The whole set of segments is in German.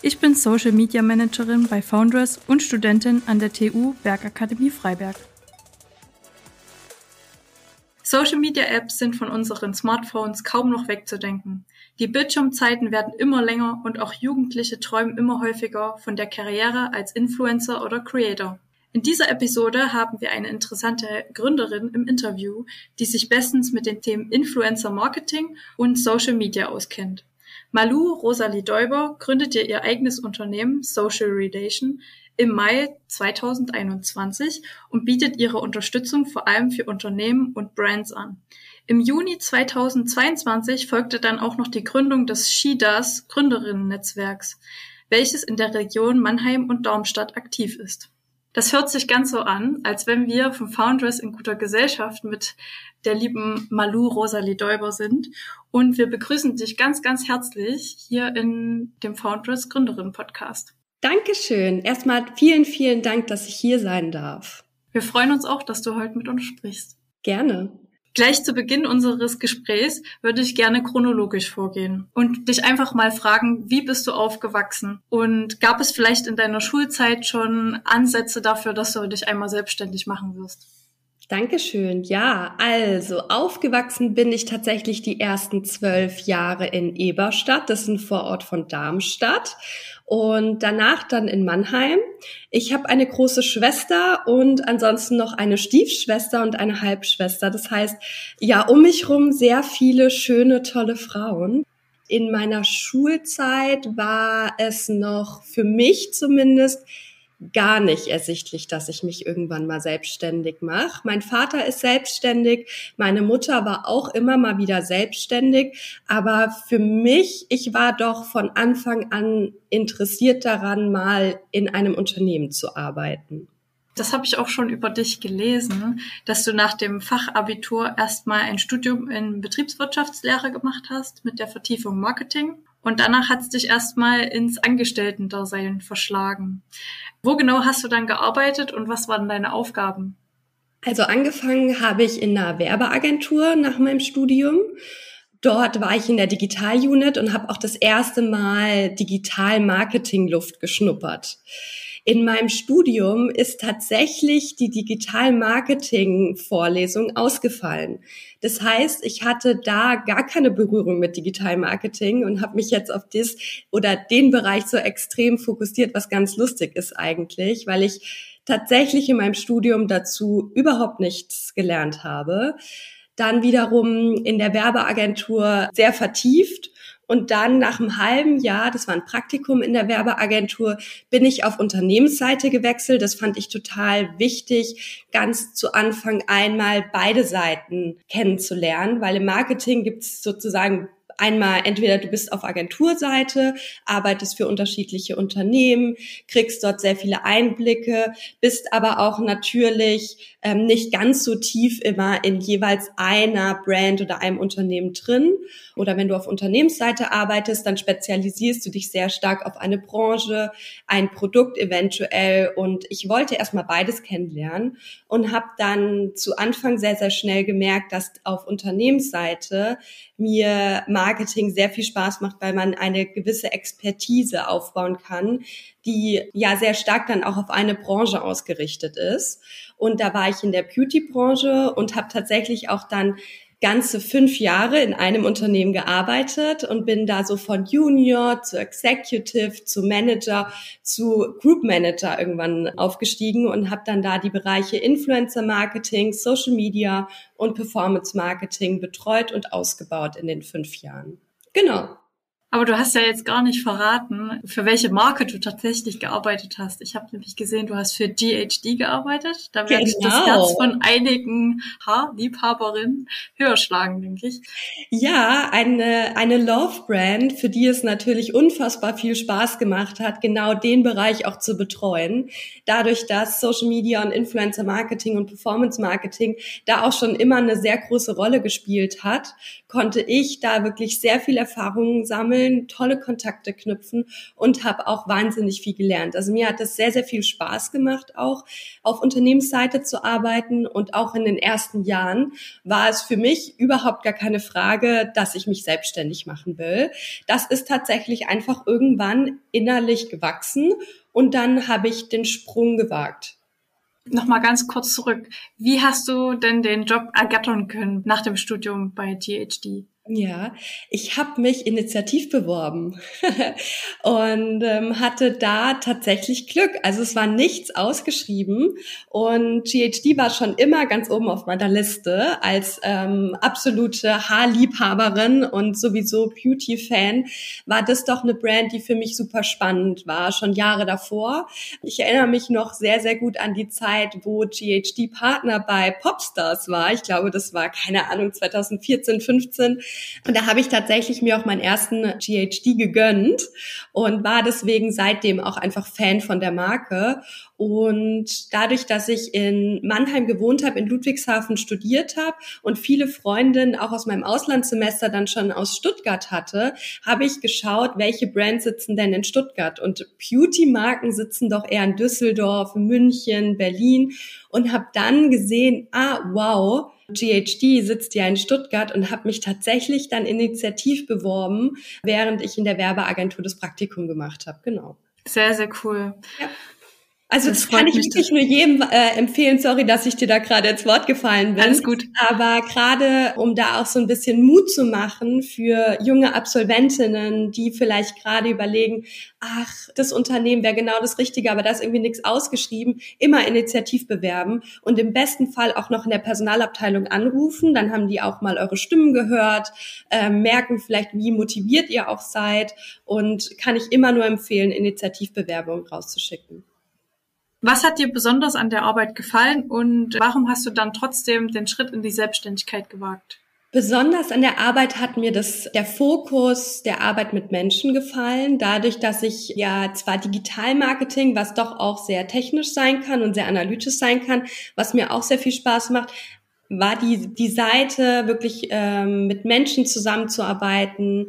Ich bin Social Media Managerin bei Foundress und Studentin an der TU Bergakademie Freiberg. Social Media Apps sind von unseren Smartphones kaum noch wegzudenken. Die Bildschirmzeiten werden immer länger und auch Jugendliche träumen immer häufiger von der Karriere als Influencer oder Creator. In dieser Episode haben wir eine interessante Gründerin im Interview, die sich bestens mit den Themen Influencer Marketing und Social Media auskennt. Malu Rosalie Däuber gründete ihr eigenes Unternehmen Social Relation im Mai 2021 und bietet ihre Unterstützung vor allem für Unternehmen und Brands an. Im Juni 2022 folgte dann auch noch die Gründung des SheDoes Gründerinnen-Netzwerks, welches in der Region Mannheim und Darmstadt aktiv ist. Das hört sich ganz so an, als wenn wir vom Foundress in guter Gesellschaft mit der lieben Malu Rosalie Däuber sind. Und wir begrüßen dich ganz, ganz herzlich hier in dem Foundress Gründerin Podcast. Dankeschön. Erstmal vielen, vielen Dank, dass ich hier sein darf. Wir freuen uns auch, dass du heute mit uns sprichst. Gerne. Gleich zu Beginn unseres Gesprächs würde ich gerne chronologisch vorgehen und dich einfach mal fragen, wie bist du aufgewachsen? Und gab es vielleicht in deiner Schulzeit schon Ansätze dafür, dass du dich einmal selbstständig machen wirst? Dankeschön. Ja, also aufgewachsen bin ich tatsächlich die ersten zwölf Jahre in Eberstadt. Das ist ein Vorort von Darmstadt und danach dann in Mannheim. Ich habe eine große Schwester und ansonsten noch eine Stiefschwester und eine Halbschwester. Das heißt, ja, um mich rum sehr viele schöne, tolle Frauen. In meiner Schulzeit war es noch für mich zumindest gar nicht ersichtlich, dass ich mich irgendwann mal selbstständig mache. Mein Vater ist selbstständig, meine Mutter war auch immer mal wieder selbstständig, aber für mich, ich war doch von Anfang an interessiert daran, mal in einem Unternehmen zu arbeiten. Das habe ich auch schon über dich gelesen, dass du nach dem Fachabitur erstmal ein Studium in Betriebswirtschaftslehre gemacht hast mit der Vertiefung Marketing und danach hat es dich erstmal ins Angestellten-Dasein verschlagen. Wo genau hast du dann gearbeitet und was waren deine Aufgaben? Also angefangen habe ich in einer Werbeagentur nach meinem Studium. Dort war ich in der Digital-Unit und habe auch das erste Mal Digital-Marketing-Luft geschnuppert in meinem Studium ist tatsächlich die Digital-Marketing-Vorlesung ausgefallen. Das heißt, ich hatte da gar keine Berührung mit Digital-Marketing und habe mich jetzt auf das oder den Bereich so extrem fokussiert, was ganz lustig ist eigentlich, weil ich tatsächlich in meinem Studium dazu überhaupt nichts gelernt habe. Dann wiederum in der Werbeagentur sehr vertieft und dann nach einem halben Jahr, das war ein Praktikum in der Werbeagentur, bin ich auf Unternehmensseite gewechselt. Das fand ich total wichtig, ganz zu Anfang einmal beide Seiten kennenzulernen, weil im Marketing gibt es sozusagen einmal entweder du bist auf Agenturseite, arbeitest für unterschiedliche Unternehmen, kriegst dort sehr viele Einblicke, bist aber auch natürlich ähm, nicht ganz so tief immer in jeweils einer Brand oder einem Unternehmen drin. Oder wenn du auf Unternehmensseite arbeitest, dann spezialisierst du dich sehr stark auf eine Branche, ein Produkt eventuell. Und ich wollte erstmal beides kennenlernen und habe dann zu Anfang sehr, sehr schnell gemerkt, dass auf Unternehmensseite mir Marketing sehr viel Spaß macht, weil man eine gewisse Expertise aufbauen kann, die ja sehr stark dann auch auf eine Branche ausgerichtet ist. Und da war ich in der Beauty-Branche und habe tatsächlich auch dann ganze fünf Jahre in einem Unternehmen gearbeitet und bin da so von Junior zu Executive zu Manager zu Group Manager irgendwann aufgestiegen und habe dann da die Bereiche Influencer Marketing, Social Media und Performance Marketing betreut und ausgebaut in den fünf Jahren. Genau. Aber du hast ja jetzt gar nicht verraten, für welche Marke du tatsächlich gearbeitet hast. Ich habe nämlich gesehen, du hast für GHD gearbeitet. Da werde genau. ich das. Herz von einigen Haarliebhaberinnen höher schlagen, denke ich. Ja, eine, eine Love-Brand, für die es natürlich unfassbar viel Spaß gemacht hat, genau den Bereich auch zu betreuen. Dadurch, dass Social Media und Influencer Marketing und Performance Marketing da auch schon immer eine sehr große Rolle gespielt hat, konnte ich da wirklich sehr viel Erfahrung sammeln, tolle Kontakte knüpfen und habe auch wahnsinnig viel gelernt. Also mir hat es sehr, sehr viel Spaß gemacht, auch auf Unternehmensseite zu arbeiten und auch in den ersten Jahren war es für mich überhaupt gar keine Frage, dass ich mich selbstständig machen will. Das ist tatsächlich einfach irgendwann innerlich gewachsen und dann habe ich den Sprung gewagt. Nochmal ganz kurz zurück. Wie hast du denn den Job ergattern können nach dem Studium bei GHD? Ja, ich habe mich initiativ beworben und ähm, hatte da tatsächlich Glück. Also es war nichts ausgeschrieben und GHD war schon immer ganz oben auf meiner Liste als ähm, absolute Haarliebhaberin und sowieso Beauty-Fan war das doch eine Brand, die für mich super spannend war, schon Jahre davor. Ich erinnere mich noch sehr, sehr gut an die Zeit, wo GHD Partner bei Popstars war. Ich glaube, das war, keine Ahnung, 2014, 15 und da habe ich tatsächlich mir auch meinen ersten GHD gegönnt und war deswegen seitdem auch einfach Fan von der Marke. Und dadurch, dass ich in Mannheim gewohnt habe, in Ludwigshafen studiert habe und viele Freundinnen auch aus meinem Auslandssemester dann schon aus Stuttgart hatte, habe ich geschaut, welche Brands sitzen denn in Stuttgart. Und Beauty-Marken sitzen doch eher in Düsseldorf, München, Berlin und habe dann gesehen, ah, wow, GHD sitzt ja in Stuttgart und habe mich tatsächlich dann initiativ beworben, während ich in der Werbeagentur das Praktikum gemacht habe. Genau. Sehr, sehr cool. Ja. Also das, das kann ich wirklich nur jedem äh, empfehlen. Sorry, dass ich dir da gerade ins Wort gefallen bin. Alles gut. Aber gerade um da auch so ein bisschen Mut zu machen für junge Absolventinnen, die vielleicht gerade überlegen, ach, das Unternehmen wäre genau das Richtige, aber da ist irgendwie nichts ausgeschrieben, immer initiativ bewerben und im besten Fall auch noch in der Personalabteilung anrufen. Dann haben die auch mal eure Stimmen gehört, äh, merken vielleicht, wie motiviert ihr auch seid und kann ich immer nur empfehlen, Initiativbewerbungen rauszuschicken. Was hat dir besonders an der Arbeit gefallen und warum hast du dann trotzdem den Schritt in die Selbstständigkeit gewagt? Besonders an der Arbeit hat mir das, der Fokus der Arbeit mit Menschen gefallen. Dadurch, dass ich ja zwar Digitalmarketing, was doch auch sehr technisch sein kann und sehr analytisch sein kann, was mir auch sehr viel Spaß macht, war die, die Seite wirklich ähm, mit Menschen zusammenzuarbeiten,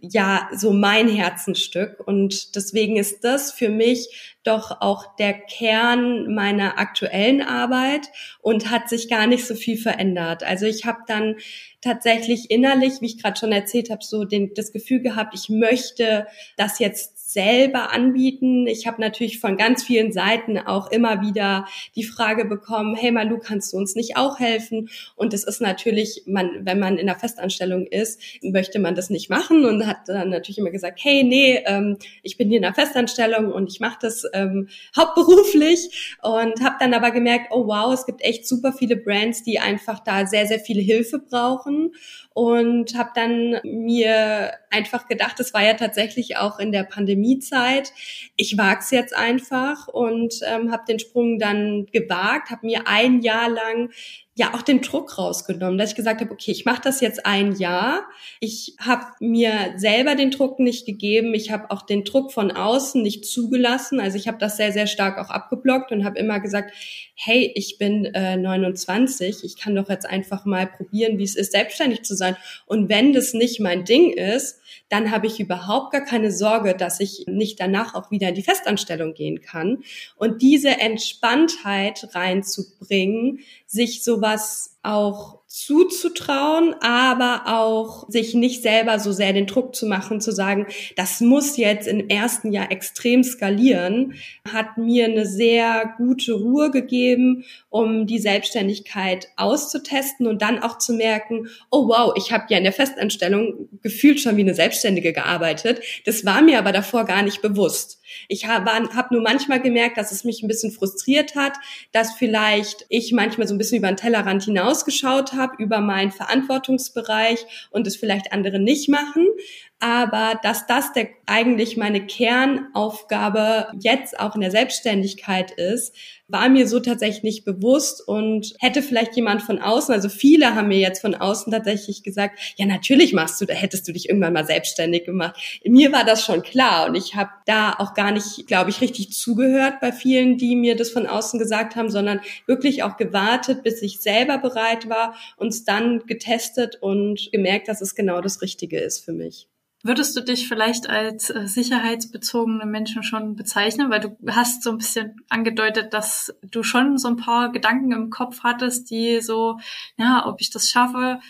ja so mein Herzensstück. Und deswegen ist das für mich doch auch der Kern meiner aktuellen Arbeit und hat sich gar nicht so viel verändert. Also ich habe dann tatsächlich innerlich, wie ich gerade schon erzählt habe, so den, das Gefühl gehabt, ich möchte das jetzt selber anbieten. Ich habe natürlich von ganz vielen Seiten auch immer wieder die Frage bekommen, hey Malu, kannst du uns nicht auch helfen? Und es ist natürlich, man, wenn man in der Festanstellung ist, möchte man das nicht machen und hat dann natürlich immer gesagt, hey, nee, ähm, ich bin hier in der Festanstellung und ich mache das ähm, hauptberuflich und habe dann aber gemerkt, oh wow, es gibt echt super viele Brands, die einfach da sehr, sehr viel Hilfe brauchen und habe dann mir einfach gedacht, es war ja tatsächlich auch in der Pandemiezeit, ich wag's jetzt einfach und ähm, habe den Sprung dann gewagt, habe mir ein Jahr lang ja auch den Druck rausgenommen, dass ich gesagt habe, okay, ich mache das jetzt ein Jahr. Ich habe mir selber den Druck nicht gegeben. Ich habe auch den Druck von außen nicht zugelassen. Also ich habe das sehr, sehr stark auch abgeblockt und habe immer gesagt, hey, ich bin äh, 29, ich kann doch jetzt einfach mal probieren, wie es ist, selbstständig zu sein. Und wenn das nicht mein Ding ist, dann habe ich überhaupt gar keine Sorge, dass ich nicht danach auch wieder in die Festanstellung gehen kann. Und diese Entspanntheit reinzubringen, sich sowas auch zuzutrauen, aber auch sich nicht selber so sehr den Druck zu machen, zu sagen, das muss jetzt im ersten Jahr extrem skalieren, hat mir eine sehr gute Ruhe gegeben, um die Selbstständigkeit auszutesten und dann auch zu merken, oh wow, ich habe ja in der Festanstellung gefühlt schon wie eine Selbstständige gearbeitet. Das war mir aber davor gar nicht bewusst. Ich habe hab nur manchmal gemerkt, dass es mich ein bisschen frustriert hat, dass vielleicht ich manchmal so ein bisschen über den Tellerrand hinausgeschaut habe, über meinen Verantwortungsbereich und es vielleicht andere nicht machen. Aber dass das der, eigentlich meine Kernaufgabe jetzt auch in der Selbstständigkeit ist, war mir so tatsächlich nicht bewusst und hätte vielleicht jemand von außen, also viele haben mir jetzt von außen tatsächlich gesagt, ja natürlich machst du, da hättest du dich irgendwann mal selbstständig gemacht. Mir war das schon klar und ich habe da auch gar nicht, glaube ich, richtig zugehört bei vielen, die mir das von außen gesagt haben, sondern wirklich auch gewartet, bis ich selber bereit war, uns dann getestet und gemerkt, dass es genau das Richtige ist für mich. Würdest du dich vielleicht als äh, sicherheitsbezogene Menschen schon bezeichnen? Weil du hast so ein bisschen angedeutet, dass du schon so ein paar Gedanken im Kopf hattest, die so, ja, ob ich das schaffe,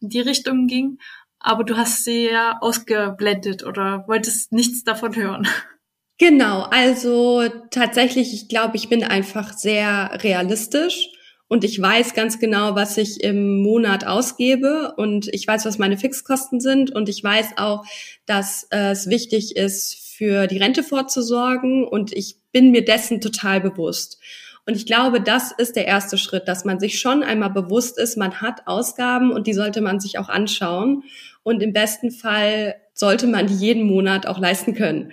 in die Richtung ging. Aber du hast sie ja ausgeblendet oder wolltest nichts davon hören. Genau, also tatsächlich, ich glaube, ich bin einfach sehr realistisch und ich weiß ganz genau, was ich im Monat ausgebe und ich weiß, was meine Fixkosten sind und ich weiß auch, dass äh, es wichtig ist, für die Rente vorzusorgen und ich bin mir dessen total bewusst. Und ich glaube, das ist der erste Schritt, dass man sich schon einmal bewusst ist, man hat Ausgaben und die sollte man sich auch anschauen. Und im besten Fall sollte man die jeden Monat auch leisten können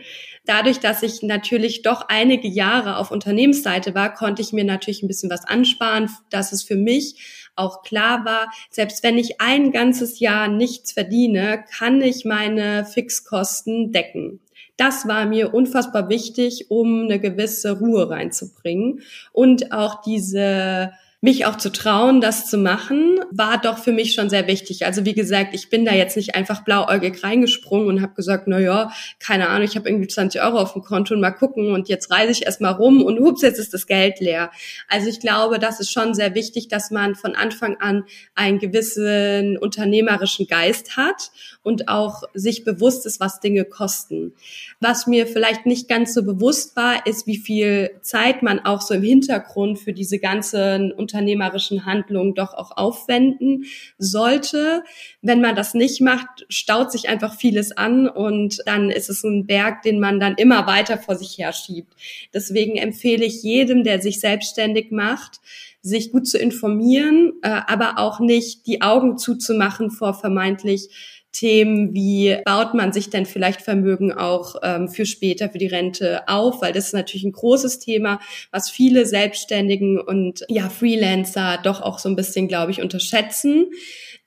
dadurch, dass ich natürlich doch einige Jahre auf Unternehmensseite war, konnte ich mir natürlich ein bisschen was ansparen, dass es für mich auch klar war, selbst wenn ich ein ganzes Jahr nichts verdiene, kann ich meine Fixkosten decken. Das war mir unfassbar wichtig, um eine gewisse Ruhe reinzubringen und auch diese mich auch zu trauen, das zu machen, war doch für mich schon sehr wichtig. Also wie gesagt, ich bin da jetzt nicht einfach blauäugig reingesprungen und habe gesagt, na ja, keine Ahnung, ich habe irgendwie 20 Euro auf dem Konto und mal gucken und jetzt reise ich erstmal rum und hups, jetzt ist das Geld leer. Also ich glaube, das ist schon sehr wichtig, dass man von Anfang an einen gewissen unternehmerischen Geist hat und auch sich bewusst ist, was Dinge kosten. Was mir vielleicht nicht ganz so bewusst war, ist, wie viel Zeit man auch so im Hintergrund für diese ganzen unternehmerischen Handlungen doch auch aufwenden sollte. Wenn man das nicht macht, staut sich einfach vieles an und dann ist es ein Berg, den man dann immer weiter vor sich herschiebt. Deswegen empfehle ich jedem, der sich selbstständig macht, sich gut zu informieren, äh, aber auch nicht die Augen zuzumachen vor vermeintlich Themen wie baut man sich denn vielleicht Vermögen auch ähm, für später, für die Rente auf, weil das ist natürlich ein großes Thema, was viele Selbstständigen und ja Freelancer doch auch so ein bisschen, glaube ich, unterschätzen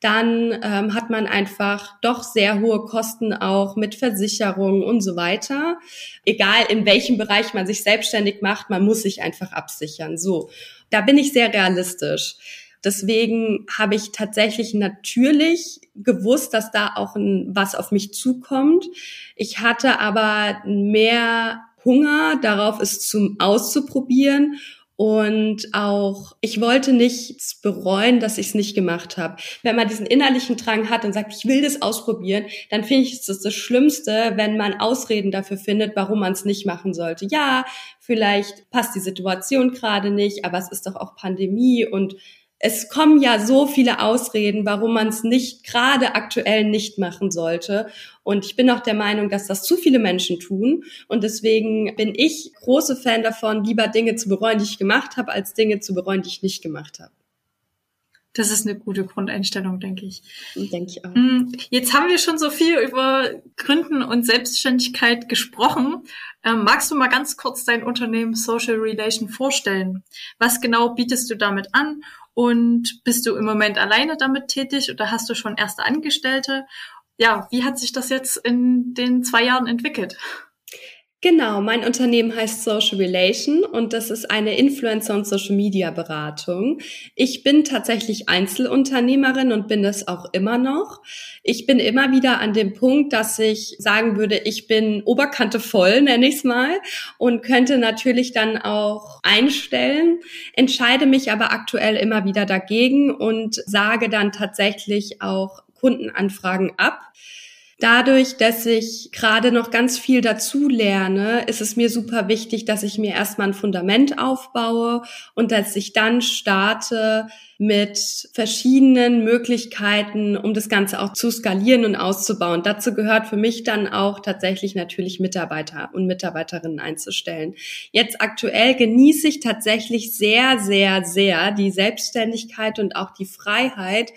dann ähm, hat man einfach doch sehr hohe Kosten auch mit Versicherungen und so weiter. Egal in welchem Bereich man sich selbstständig macht, man muss sich einfach absichern. So, da bin ich sehr realistisch. Deswegen habe ich tatsächlich natürlich gewusst, dass da auch ein, was auf mich zukommt. Ich hatte aber mehr Hunger darauf, es zum auszuprobieren und auch, ich wollte nichts bereuen, dass ich es nicht gemacht habe. Wenn man diesen innerlichen Drang hat und sagt, ich will das ausprobieren, dann finde ich es das, das Schlimmste, wenn man Ausreden dafür findet, warum man es nicht machen sollte. Ja, vielleicht passt die Situation gerade nicht, aber es ist doch auch Pandemie und es kommen ja so viele Ausreden, warum man es nicht gerade aktuell nicht machen sollte. Und ich bin auch der Meinung, dass das zu viele Menschen tun. Und deswegen bin ich große Fan davon, lieber Dinge zu bereuen, die ich gemacht habe, als Dinge zu bereuen, die ich nicht gemacht habe. Das ist eine gute Grundeinstellung, denke ich. Denke ich auch. Mm, jetzt haben wir schon so viel über Gründen und Selbstständigkeit gesprochen. Ähm, magst du mal ganz kurz dein Unternehmen Social Relation vorstellen? Was genau bietest du damit an und bist du im Moment alleine damit tätig oder hast du schon erste Angestellte? Ja, wie hat sich das jetzt in den zwei Jahren entwickelt? Genau, mein Unternehmen heißt Social Relation und das ist eine Influencer- und Social-Media-Beratung. Ich bin tatsächlich Einzelunternehmerin und bin es auch immer noch. Ich bin immer wieder an dem Punkt, dass ich sagen würde, ich bin Oberkante voll, nenne ich es mal, und könnte natürlich dann auch einstellen, entscheide mich aber aktuell immer wieder dagegen und sage dann tatsächlich auch Kundenanfragen ab Dadurch, dass ich gerade noch ganz viel dazu lerne, ist es mir super wichtig, dass ich mir erstmal ein Fundament aufbaue und dass ich dann starte mit verschiedenen Möglichkeiten, um das Ganze auch zu skalieren und auszubauen. Dazu gehört für mich dann auch tatsächlich natürlich Mitarbeiter und Mitarbeiterinnen einzustellen. Jetzt aktuell genieße ich tatsächlich sehr, sehr, sehr die Selbstständigkeit und auch die Freiheit,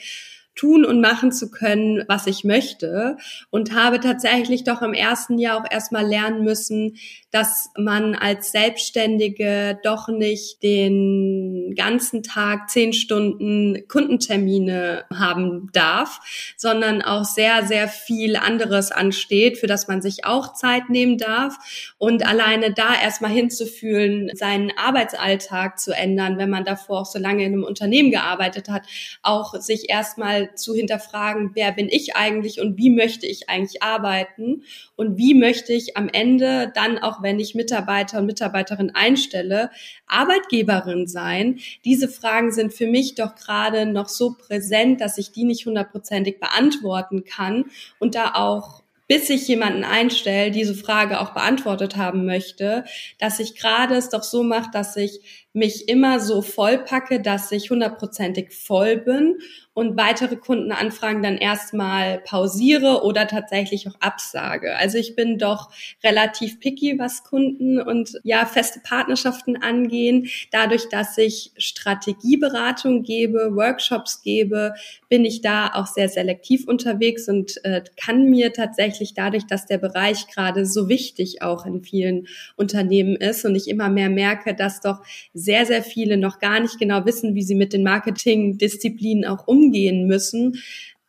tun und machen zu können, was ich möchte. Und habe tatsächlich doch im ersten Jahr auch erstmal lernen müssen, dass man als Selbstständige doch nicht den ganzen Tag zehn Stunden Kundentermine haben darf, sondern auch sehr, sehr viel anderes ansteht, für das man sich auch Zeit nehmen darf. Und alleine da erstmal hinzufühlen, seinen Arbeitsalltag zu ändern, wenn man davor auch so lange in einem Unternehmen gearbeitet hat, auch sich erstmal zu hinterfragen, wer bin ich eigentlich und wie möchte ich eigentlich arbeiten und wie möchte ich am Ende dann auch wenn ich Mitarbeiter und Mitarbeiterin einstelle, Arbeitgeberin sein? Diese Fragen sind für mich doch gerade noch so präsent, dass ich die nicht hundertprozentig beantworten kann und da auch bis ich jemanden einstelle, diese Frage auch beantwortet haben möchte, dass ich gerade es doch so mache, dass ich mich immer so vollpacke, dass ich hundertprozentig voll bin und weitere Kundenanfragen dann erstmal pausiere oder tatsächlich auch absage. Also ich bin doch relativ picky, was Kunden und ja feste Partnerschaften angehen. Dadurch, dass ich Strategieberatung gebe, Workshops gebe, bin ich da auch sehr selektiv unterwegs und äh, kann mir tatsächlich dadurch, dass der Bereich gerade so wichtig auch in vielen Unternehmen ist und ich immer mehr merke, dass doch sehr, sehr viele noch gar nicht genau wissen, wie sie mit den Marketingdisziplinen auch umgehen müssen,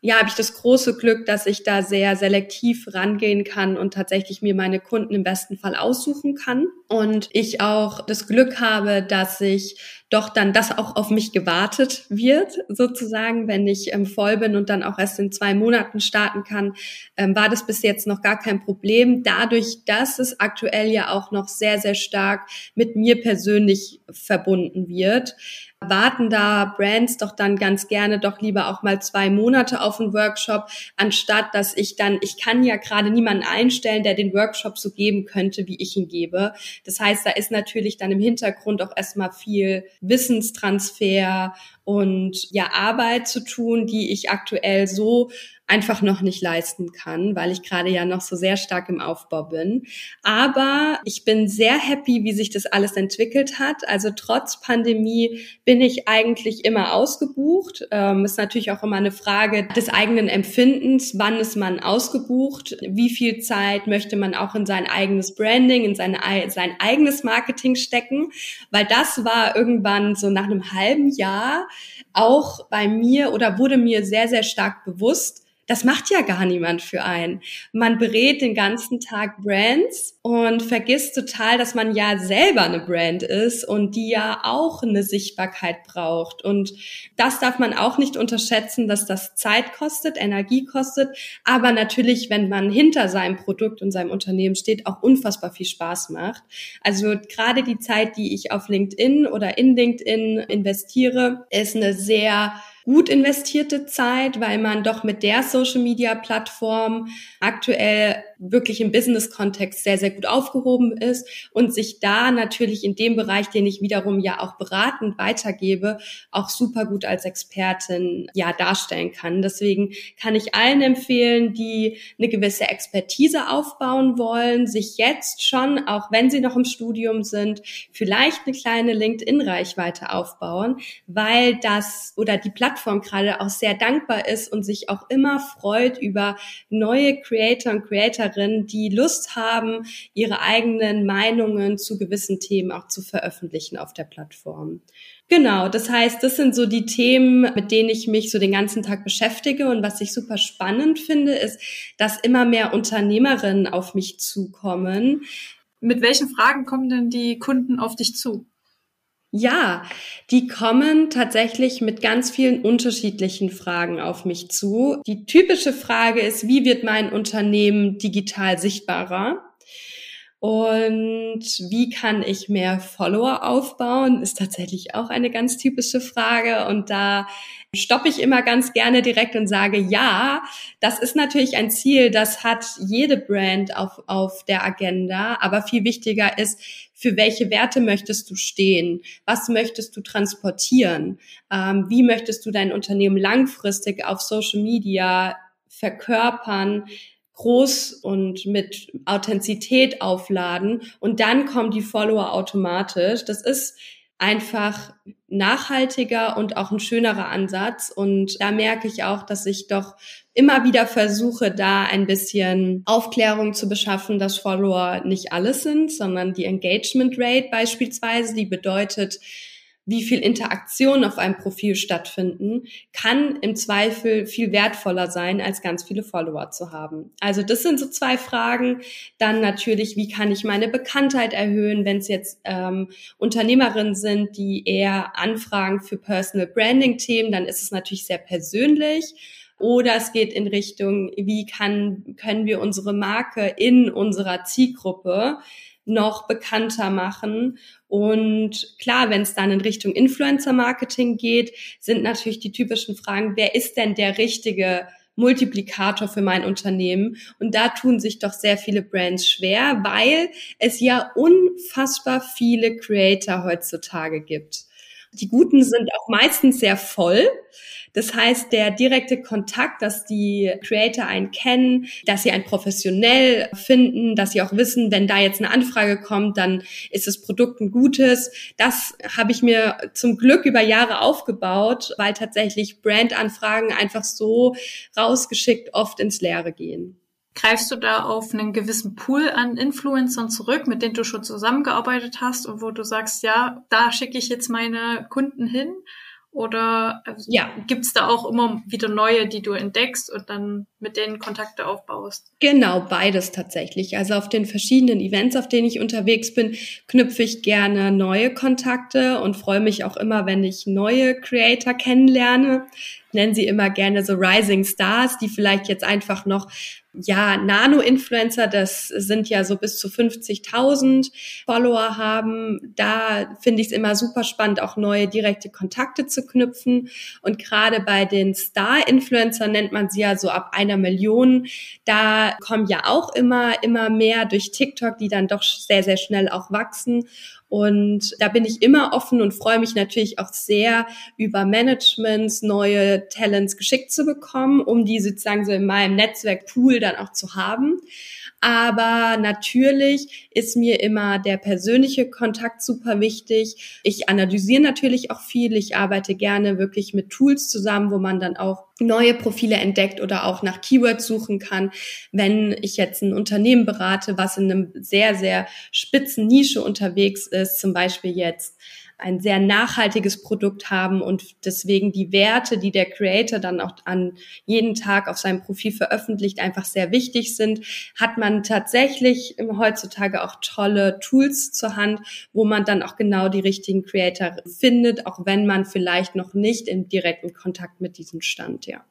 ja, habe ich das große Glück, dass ich da sehr selektiv rangehen kann und tatsächlich mir meine Kunden im besten Fall aussuchen kann. Und ich auch das Glück habe, dass ich doch dann das auch auf mich gewartet wird, sozusagen, wenn ich ähm, voll bin und dann auch erst in zwei Monaten starten kann, ähm, war das bis jetzt noch gar kein Problem. Dadurch, dass es aktuell ja auch noch sehr, sehr stark mit mir persönlich verbunden wird, warten da Brands doch dann ganz gerne doch lieber auch mal zwei Monate auf einen Workshop, anstatt dass ich dann, ich kann ja gerade niemanden einstellen, der den Workshop so geben könnte, wie ich ihn gebe. Das heißt, da ist natürlich dann im Hintergrund auch erstmal viel Wissenstransfer und ja Arbeit zu tun, die ich aktuell so einfach noch nicht leisten kann, weil ich gerade ja noch so sehr stark im Aufbau bin. Aber ich bin sehr happy, wie sich das alles entwickelt hat. Also trotz Pandemie bin ich eigentlich immer ausgebucht. Ähm, ist natürlich auch immer eine Frage des eigenen Empfindens. Wann ist man ausgebucht? Wie viel Zeit möchte man auch in sein eigenes Branding, in seine, sein eigenes Marketing stecken? Weil das war irgendwann so nach einem halben Jahr auch bei mir oder wurde mir sehr, sehr stark bewusst, das macht ja gar niemand für einen. Man berät den ganzen Tag Brands und vergisst total, dass man ja selber eine Brand ist und die ja auch eine Sichtbarkeit braucht. Und das darf man auch nicht unterschätzen, dass das Zeit kostet, Energie kostet, aber natürlich, wenn man hinter seinem Produkt und seinem Unternehmen steht, auch unfassbar viel Spaß macht. Also gerade die Zeit, die ich auf LinkedIn oder in LinkedIn investiere, ist eine sehr gut investierte Zeit, weil man doch mit der Social-Media-Plattform aktuell wirklich im Business-Kontext sehr, sehr gut aufgehoben ist und sich da natürlich in dem Bereich, den ich wiederum ja auch beratend weitergebe, auch super gut als Expertin ja darstellen kann. Deswegen kann ich allen empfehlen, die eine gewisse Expertise aufbauen wollen, sich jetzt schon, auch wenn sie noch im Studium sind, vielleicht eine kleine LinkedIn-Reichweite aufbauen, weil das oder die Plattform gerade auch sehr dankbar ist und sich auch immer freut über neue Creator und Creator Influencerinnen, die Lust haben, ihre eigenen Meinungen zu gewissen Themen auch zu veröffentlichen auf der Plattform. Genau, das heißt, das sind so die Themen, mit denen ich mich so den ganzen Tag beschäftige. Und was ich super spannend finde, ist, dass immer mehr Unternehmerinnen auf mich zukommen. Mit welchen Fragen kommen denn die Kunden auf dich zu? Ja, die kommen tatsächlich mit ganz vielen unterschiedlichen Fragen auf mich zu. Die typische Frage ist, wie wird mein Unternehmen digital sichtbarer? Und wie kann ich mehr Follower aufbauen, ist tatsächlich auch eine ganz typische Frage. Und da stoppe ich immer ganz gerne direkt und sage, ja, das ist natürlich ein Ziel, das hat jede Brand auf, auf der Agenda. Aber viel wichtiger ist, für welche Werte möchtest du stehen? Was möchtest du transportieren? Ähm, wie möchtest du dein Unternehmen langfristig auf Social Media verkörpern? Groß und mit Authentizität aufladen und dann kommen die Follower automatisch. Das ist einfach nachhaltiger und auch ein schönerer Ansatz. Und da merke ich auch, dass ich doch immer wieder versuche, da ein bisschen Aufklärung zu beschaffen, dass Follower nicht alles sind, sondern die Engagement Rate beispielsweise, die bedeutet, wie viel Interaktion auf einem Profil stattfinden, kann im Zweifel viel wertvoller sein, als ganz viele Follower zu haben. Also das sind so zwei Fragen. Dann natürlich, wie kann ich meine Bekanntheit erhöhen, wenn es jetzt ähm, Unternehmerinnen sind, die eher anfragen für Personal Branding-Themen, dann ist es natürlich sehr persönlich. Oder es geht in Richtung, wie kann, können wir unsere Marke in unserer Zielgruppe noch bekannter machen. Und klar, wenn es dann in Richtung Influencer-Marketing geht, sind natürlich die typischen Fragen, wer ist denn der richtige Multiplikator für mein Unternehmen. Und da tun sich doch sehr viele Brands schwer, weil es ja unfassbar viele Creator heutzutage gibt. Die guten sind auch meistens sehr voll. Das heißt, der direkte Kontakt, dass die Creator einen kennen, dass sie einen professionell finden, dass sie auch wissen, wenn da jetzt eine Anfrage kommt, dann ist das Produkt ein gutes. Das habe ich mir zum Glück über Jahre aufgebaut, weil tatsächlich Brandanfragen einfach so rausgeschickt oft ins Leere gehen. Greifst du da auf einen gewissen Pool an Influencern zurück, mit denen du schon zusammengearbeitet hast und wo du sagst, ja, da schicke ich jetzt meine Kunden hin? Oder also ja. gibt es da auch immer wieder neue, die du entdeckst und dann mit denen Kontakte aufbaust? Genau, beides tatsächlich. Also auf den verschiedenen Events, auf denen ich unterwegs bin, knüpfe ich gerne neue Kontakte und freue mich auch immer, wenn ich neue Creator kennenlerne. Ich nenne sie immer gerne so Rising Stars, die vielleicht jetzt einfach noch ja, Nano-Influencer, das sind ja so bis zu 50.000 Follower haben. Da finde ich es immer super spannend, auch neue direkte Kontakte zu knüpfen. Und gerade bei den Star-Influencer nennt man sie ja so ab einer Million. Da kommen ja auch immer, immer mehr durch TikTok, die dann doch sehr, sehr schnell auch wachsen. Und da bin ich immer offen und freue mich natürlich auch sehr über Managements, neue Talents geschickt zu bekommen, um die sozusagen so in meinem Netzwerkpool dann auch zu haben. Aber natürlich ist mir immer der persönliche Kontakt super wichtig. Ich analysiere natürlich auch viel. Ich arbeite gerne wirklich mit Tools zusammen, wo man dann auch neue Profile entdeckt oder auch nach Keywords suchen kann. Wenn ich jetzt ein Unternehmen berate, was in einem sehr, sehr spitzen Nische unterwegs ist, zum Beispiel jetzt ein sehr nachhaltiges Produkt haben und deswegen die Werte, die der Creator dann auch an jeden Tag auf seinem Profil veröffentlicht, einfach sehr wichtig sind, hat man tatsächlich heutzutage auch tolle Tools zur Hand, wo man dann auch genau die richtigen Creator findet, auch wenn man vielleicht noch nicht in direkten Kontakt mit diesem stand, ja.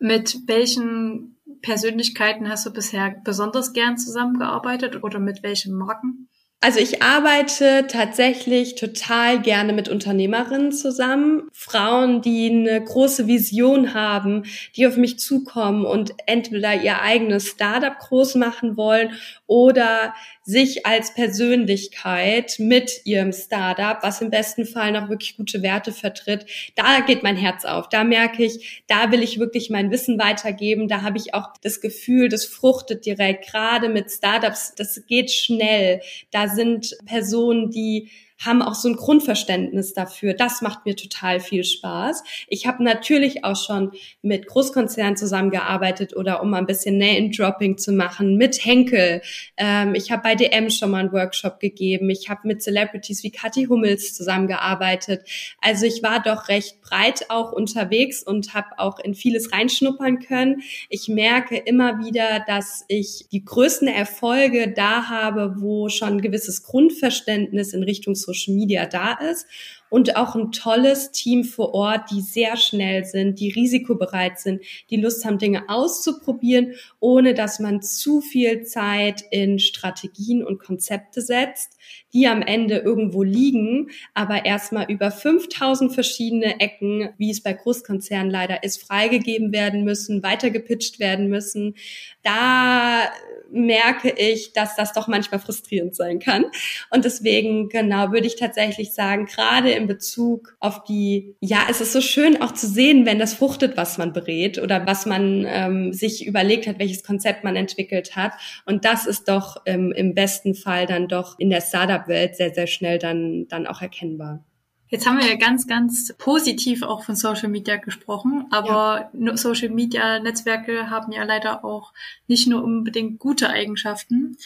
Mit welchen Persönlichkeiten hast du bisher besonders gern zusammengearbeitet oder mit welchen Marken? Also ich arbeite tatsächlich total gerne mit Unternehmerinnen zusammen. Frauen, die eine große Vision haben, die auf mich zukommen und entweder ihr eigenes Startup groß machen wollen oder sich als Persönlichkeit mit ihrem Startup, was im besten Fall noch wirklich gute Werte vertritt, da geht mein Herz auf. Da merke ich, da will ich wirklich mein Wissen weitergeben. Da habe ich auch das Gefühl, das fruchtet direkt. Gerade mit Startups, das geht schnell. Da sind Personen, die haben auch so ein Grundverständnis dafür. Das macht mir total viel Spaß. Ich habe natürlich auch schon mit Großkonzernen zusammengearbeitet oder um mal ein bisschen Name-Dropping zu machen, mit Henkel. Ähm, ich habe bei DM schon mal einen Workshop gegeben. Ich habe mit Celebrities wie Kathi Hummels zusammengearbeitet. Also ich war doch recht breit auch unterwegs und habe auch in vieles reinschnuppern können. Ich merke immer wieder, dass ich die größten Erfolge da habe, wo schon ein gewisses Grundverständnis in Richtung Social Media da ist und auch ein tolles Team vor Ort, die sehr schnell sind, die risikobereit sind, die Lust haben, Dinge auszuprobieren, ohne dass man zu viel Zeit in Strategien und Konzepte setzt, die am Ende irgendwo liegen, aber erstmal über 5000 verschiedene Ecken, wie es bei Großkonzernen leider ist, freigegeben werden müssen, weitergepitcht werden müssen. Da merke ich, dass das doch manchmal frustrierend sein kann. Und deswegen, genau, würde ich tatsächlich sagen, gerade in Bezug auf die, ja, es ist so schön auch zu sehen, wenn das fruchtet, was man berät oder was man ähm, sich überlegt hat, welches Konzept man entwickelt hat. Und das ist doch ähm, im besten Fall dann doch in der Startup-Welt sehr, sehr schnell dann, dann auch erkennbar. Jetzt haben wir ja ganz, ganz positiv auch von Social Media gesprochen, aber ja. Social Media Netzwerke haben ja leider auch nicht nur unbedingt gute Eigenschaften.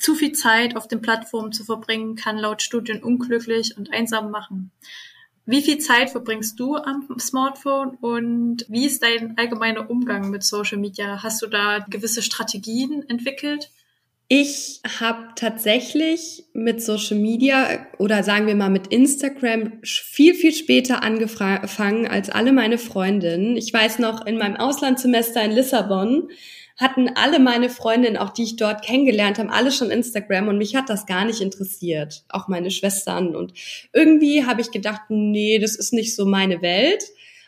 Zu viel Zeit auf den Plattformen zu verbringen kann laut Studien unglücklich und einsam machen. Wie viel Zeit verbringst du am Smartphone und wie ist dein allgemeiner Umgang mit Social Media? Hast du da gewisse Strategien entwickelt? Ich habe tatsächlich mit Social Media oder sagen wir mal mit Instagram viel, viel später angefangen als alle meine Freundinnen. Ich weiß noch, in meinem Auslandssemester in Lissabon hatten alle meine Freundinnen, auch die ich dort kennengelernt habe, alle schon Instagram und mich hat das gar nicht interessiert. Auch meine Schwestern. Und irgendwie habe ich gedacht, nee, das ist nicht so meine Welt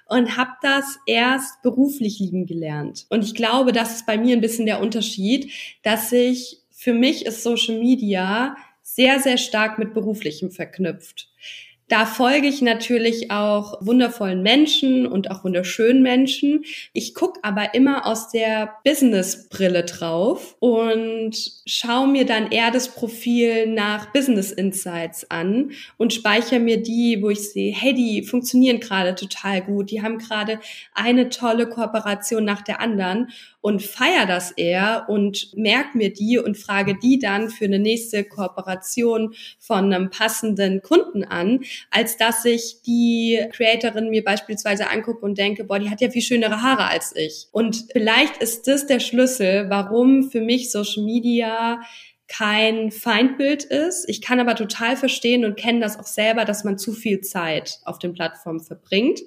und habe das erst beruflich lieben gelernt. Und ich glaube, das ist bei mir ein bisschen der Unterschied, dass ich für mich ist Social Media sehr, sehr stark mit beruflichem verknüpft. Da folge ich natürlich auch wundervollen Menschen und auch wunderschönen Menschen. Ich gucke aber immer aus der Business-Brille drauf und schaue mir dann eher das Profil nach Business Insights an und speichere mir die, wo ich sehe, hey, die funktionieren gerade total gut, die haben gerade eine tolle Kooperation nach der anderen und feier das eher und merk mir die und frage die dann für eine nächste Kooperation von einem passenden Kunden an, als dass ich die Creatorin mir beispielsweise angucke und denke, boah, die hat ja viel schönere Haare als ich. Und vielleicht ist das der Schlüssel, warum für mich Social Media kein Feindbild ist. Ich kann aber total verstehen und kenne das auch selber, dass man zu viel Zeit auf den Plattformen verbringt.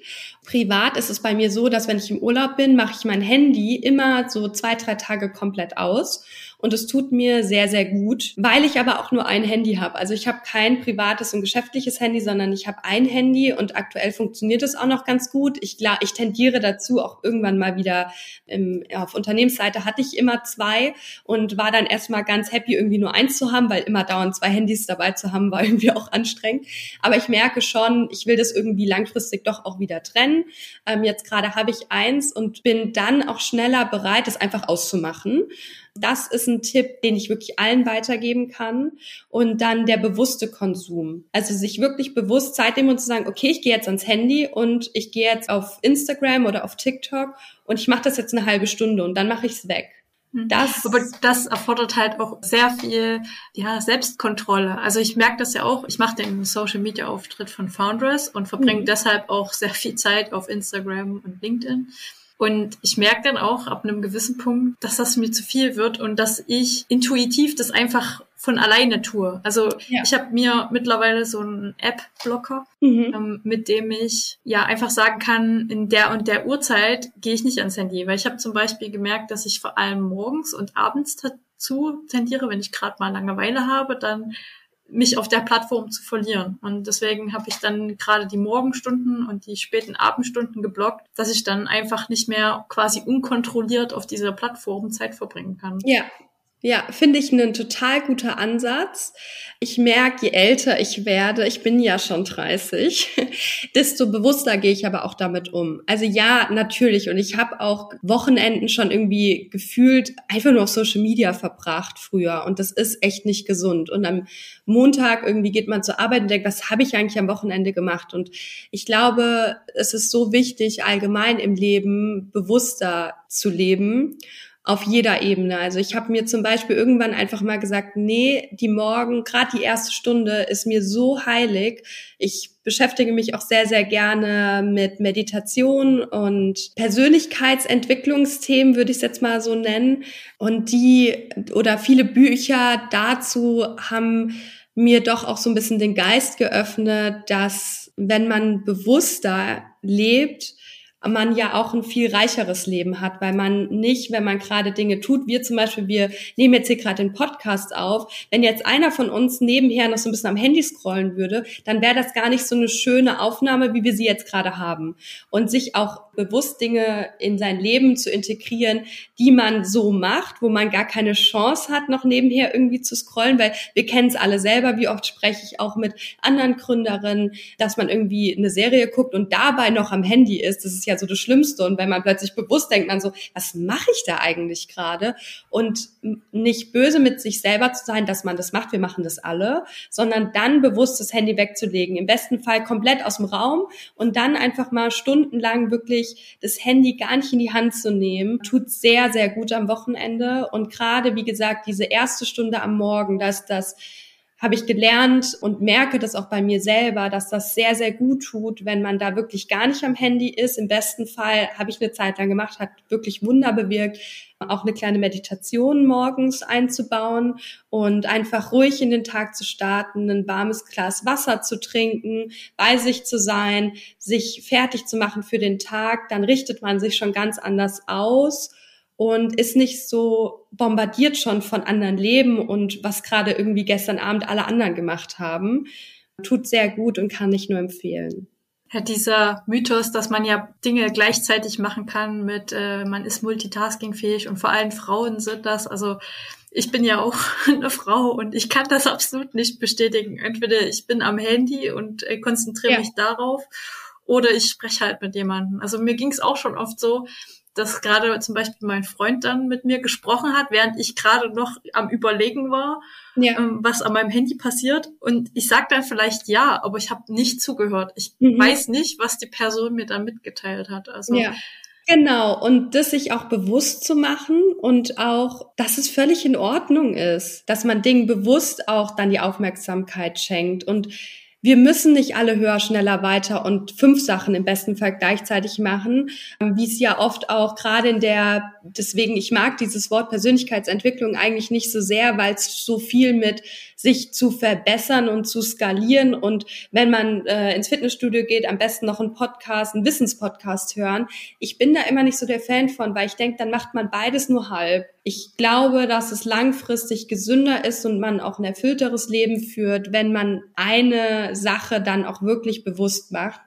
Privat ist es bei mir so, dass wenn ich im Urlaub bin, mache ich mein Handy immer so zwei, drei Tage komplett aus und es tut mir sehr, sehr gut, weil ich aber auch nur ein Handy habe. Also ich habe kein privates und geschäftliches Handy, sondern ich habe ein Handy und aktuell funktioniert es auch noch ganz gut. Ich, ich tendiere dazu, auch irgendwann mal wieder im, auf Unternehmensseite hatte ich immer zwei und war dann erstmal ganz happy, irgendwie nur eins zu haben, weil immer dauernd zwei Handys dabei zu haben, war irgendwie auch anstrengend. Aber ich merke schon, ich will das irgendwie langfristig doch auch wieder trennen. Ähm, jetzt gerade habe ich eins und bin dann auch schneller bereit, es einfach auszumachen. Das ist ein Tipp, den ich wirklich allen weitergeben kann. Und dann der bewusste Konsum. Also sich wirklich bewusst Zeit nehmen und zu sagen, okay, ich gehe jetzt ans Handy und ich gehe jetzt auf Instagram oder auf TikTok und ich mache das jetzt eine halbe Stunde und dann mache ich es weg. Hm. Das, aber das erfordert halt auch sehr viel ja, Selbstkontrolle. Also ich merke das ja auch. Ich mache den Social Media Auftritt von Foundress und verbringe mhm. deshalb auch sehr viel Zeit auf Instagram und LinkedIn. Und ich merke dann auch ab einem gewissen Punkt, dass das mir zu viel wird und dass ich intuitiv das einfach von alleine tue. Also ja. ich habe mir mittlerweile so einen App-Blocker, mhm. ähm, mit dem ich ja einfach sagen kann, in der und der Uhrzeit gehe ich nicht ans Handy. Weil ich habe zum Beispiel gemerkt, dass ich vor allem morgens und abends dazu tendiere, wenn ich gerade mal Langeweile habe, dann mich auf der Plattform zu verlieren. Und deswegen habe ich dann gerade die Morgenstunden und die späten Abendstunden geblockt, dass ich dann einfach nicht mehr quasi unkontrolliert auf dieser Plattform Zeit verbringen kann. Ja, ja, finde ich einen total guter Ansatz. Ich merke, je älter ich werde, ich bin ja schon 30, desto bewusster gehe ich aber auch damit um. Also ja, natürlich. Und ich habe auch Wochenenden schon irgendwie gefühlt einfach nur auf Social Media verbracht früher. Und das ist echt nicht gesund. Und am Montag irgendwie geht man zur Arbeit und denkt, was habe ich eigentlich am Wochenende gemacht? Und ich glaube, es ist so wichtig, allgemein im Leben bewusster zu leben auf jeder Ebene. Also ich habe mir zum Beispiel irgendwann einfach mal gesagt, nee, die Morgen, gerade die erste Stunde ist mir so heilig. Ich beschäftige mich auch sehr, sehr gerne mit Meditation und Persönlichkeitsentwicklungsthemen, würde ich es jetzt mal so nennen. Und die oder viele Bücher dazu haben mir doch auch so ein bisschen den Geist geöffnet, dass wenn man bewusster lebt, man ja auch ein viel reicheres Leben hat, weil man nicht, wenn man gerade Dinge tut, wir zum Beispiel, wir nehmen jetzt hier gerade den Podcast auf, wenn jetzt einer von uns nebenher noch so ein bisschen am Handy scrollen würde, dann wäre das gar nicht so eine schöne Aufnahme, wie wir sie jetzt gerade haben. Und sich auch bewusst Dinge in sein Leben zu integrieren, die man so macht, wo man gar keine Chance hat, noch nebenher irgendwie zu scrollen, weil wir kennen es alle selber, wie oft spreche ich auch mit anderen Gründerinnen, dass man irgendwie eine Serie guckt und dabei noch am Handy ist. Das ist ja so das Schlimmste. Und wenn man plötzlich bewusst denkt, man so, was mache ich da eigentlich gerade? Und nicht böse mit sich selber zu sein, dass man das macht, wir machen das alle, sondern dann bewusst das Handy wegzulegen. Im besten Fall komplett aus dem Raum und dann einfach mal stundenlang wirklich das Handy gar nicht in die Hand zu nehmen, tut sehr, sehr gut am Wochenende. Und gerade, wie gesagt, diese erste Stunde am Morgen, dass das habe ich gelernt und merke das auch bei mir selber, dass das sehr, sehr gut tut, wenn man da wirklich gar nicht am Handy ist. Im besten Fall habe ich eine Zeit lang gemacht, hat wirklich Wunder bewirkt, auch eine kleine Meditation morgens einzubauen und einfach ruhig in den Tag zu starten, ein warmes Glas Wasser zu trinken, bei sich zu sein, sich fertig zu machen für den Tag, dann richtet man sich schon ganz anders aus und ist nicht so bombardiert schon von anderen Leben und was gerade irgendwie gestern Abend alle anderen gemacht haben. Tut sehr gut und kann ich nur empfehlen. Ja, dieser Mythos, dass man ja Dinge gleichzeitig machen kann mit, äh, man ist multitaskingfähig und vor allem Frauen sind das. Also ich bin ja auch eine Frau und ich kann das absolut nicht bestätigen. Entweder ich bin am Handy und äh, konzentriere ja. mich darauf oder ich spreche halt mit jemandem. Also mir ging es auch schon oft so, dass gerade zum Beispiel mein Freund dann mit mir gesprochen hat, während ich gerade noch am Überlegen war, ja. ähm, was an meinem Handy passiert. Und ich sag dann vielleicht ja, aber ich habe nicht zugehört. Ich mhm. weiß nicht, was die Person mir da mitgeteilt hat. Also ja. Genau, und das sich auch bewusst zu machen und auch, dass es völlig in Ordnung ist, dass man Dingen bewusst auch dann die Aufmerksamkeit schenkt und wir müssen nicht alle höher, schneller, weiter und fünf Sachen im besten Fall gleichzeitig machen, ähm, wie es ja oft auch gerade in der, deswegen, ich mag dieses Wort Persönlichkeitsentwicklung eigentlich nicht so sehr, weil es so viel mit sich zu verbessern und zu skalieren. Und wenn man äh, ins Fitnessstudio geht, am besten noch einen Podcast, einen Wissenspodcast hören. Ich bin da immer nicht so der Fan von, weil ich denke, dann macht man beides nur halb. Ich glaube, dass es langfristig gesünder ist und man auch ein erfüllteres Leben führt, wenn man eine Sache dann auch wirklich bewusst macht.